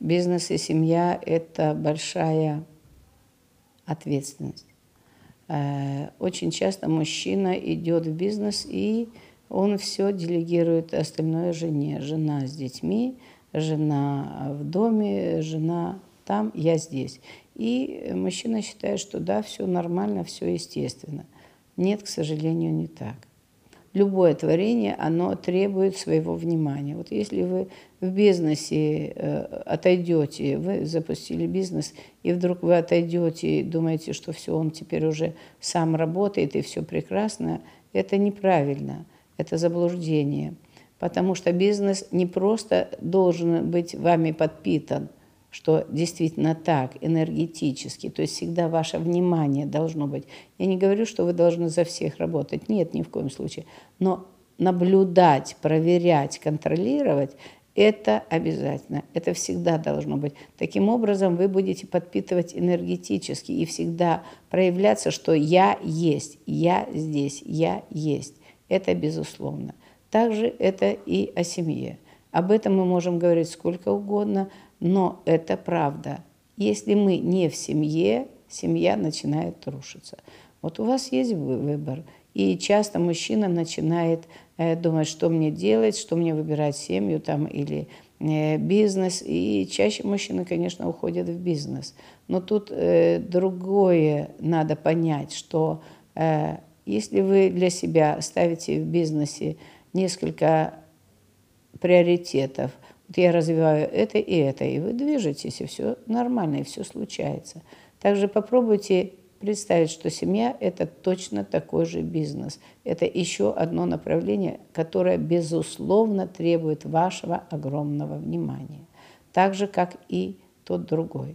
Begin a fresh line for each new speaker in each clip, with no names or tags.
Бизнес и семья – это большая ответственность. Э, очень часто мужчина идет в бизнес, и он все делегирует остальное жене. Жена с детьми, жена в доме, жена там, я здесь. И мужчина считает, что да, все нормально, все естественно. Нет, к сожалению, не так любое творение, оно требует своего внимания. Вот если вы в бизнесе э, отойдете, вы запустили бизнес, и вдруг вы отойдете и думаете, что все, он теперь уже сам работает и все прекрасно, это неправильно, это заблуждение. Потому что бизнес не просто должен быть вами подпитан – что действительно так, энергетически, то есть всегда ваше внимание должно быть. Я не говорю, что вы должны за всех работать, нет, ни в коем случае, но наблюдать, проверять, контролировать – это обязательно, это всегда должно быть. Таким образом вы будете подпитывать энергетически и всегда проявляться, что я есть, я здесь, я есть. Это безусловно. Также это и о семье. Об этом мы можем говорить сколько угодно, но это правда. Если мы не в семье, семья начинает рушиться. Вот у вас есть выбор. И часто мужчина начинает э, думать, что мне делать, что мне выбирать семью там, или э, бизнес. И чаще мужчины, конечно, уходят в бизнес. Но тут э, другое надо понять, что если вы для себя ставите в бизнесе несколько приоритетов – вот я развиваю это и это, и вы движетесь, и все нормально, и все случается. Также попробуйте представить, что семья – это точно такой же бизнес. Это еще одно направление, которое, безусловно, требует вашего огромного внимания. Так же, как и тот другой.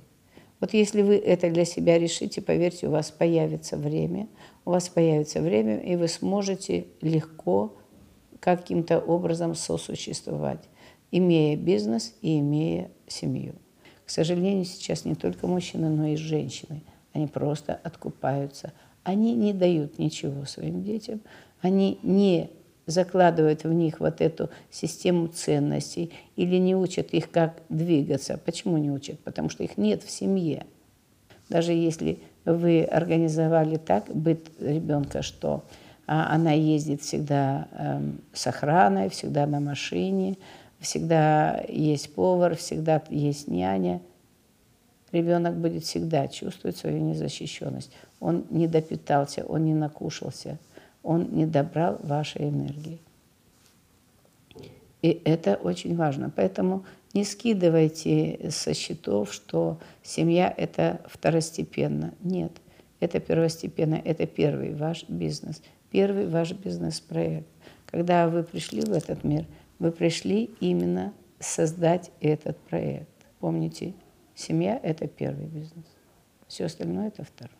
Вот если вы это для себя решите, поверьте, у вас появится время, у вас появится время, и вы сможете легко каким-то образом сосуществовать имея бизнес и имея семью. К сожалению, сейчас не только мужчины, но и женщины. Они просто откупаются. Они не дают ничего своим детям. Они не закладывают в них вот эту систему ценностей или не учат их, как двигаться. Почему не учат? Потому что их нет в семье. Даже если вы организовали так быт ребенка, что она ездит всегда эм, с охраной, всегда на машине, всегда есть повар, всегда есть няня. Ребенок будет всегда чувствовать свою незащищенность. Он не допитался, он не накушался, он не добрал вашей энергии. И это очень важно. Поэтому не скидывайте со счетов, что семья – это второстепенно. Нет, это первостепенно, это первый ваш бизнес, первый ваш бизнес-проект. Когда вы пришли в этот мир – вы пришли именно создать этот проект. Помните, семья – это первый бизнес, все остальное – это второй.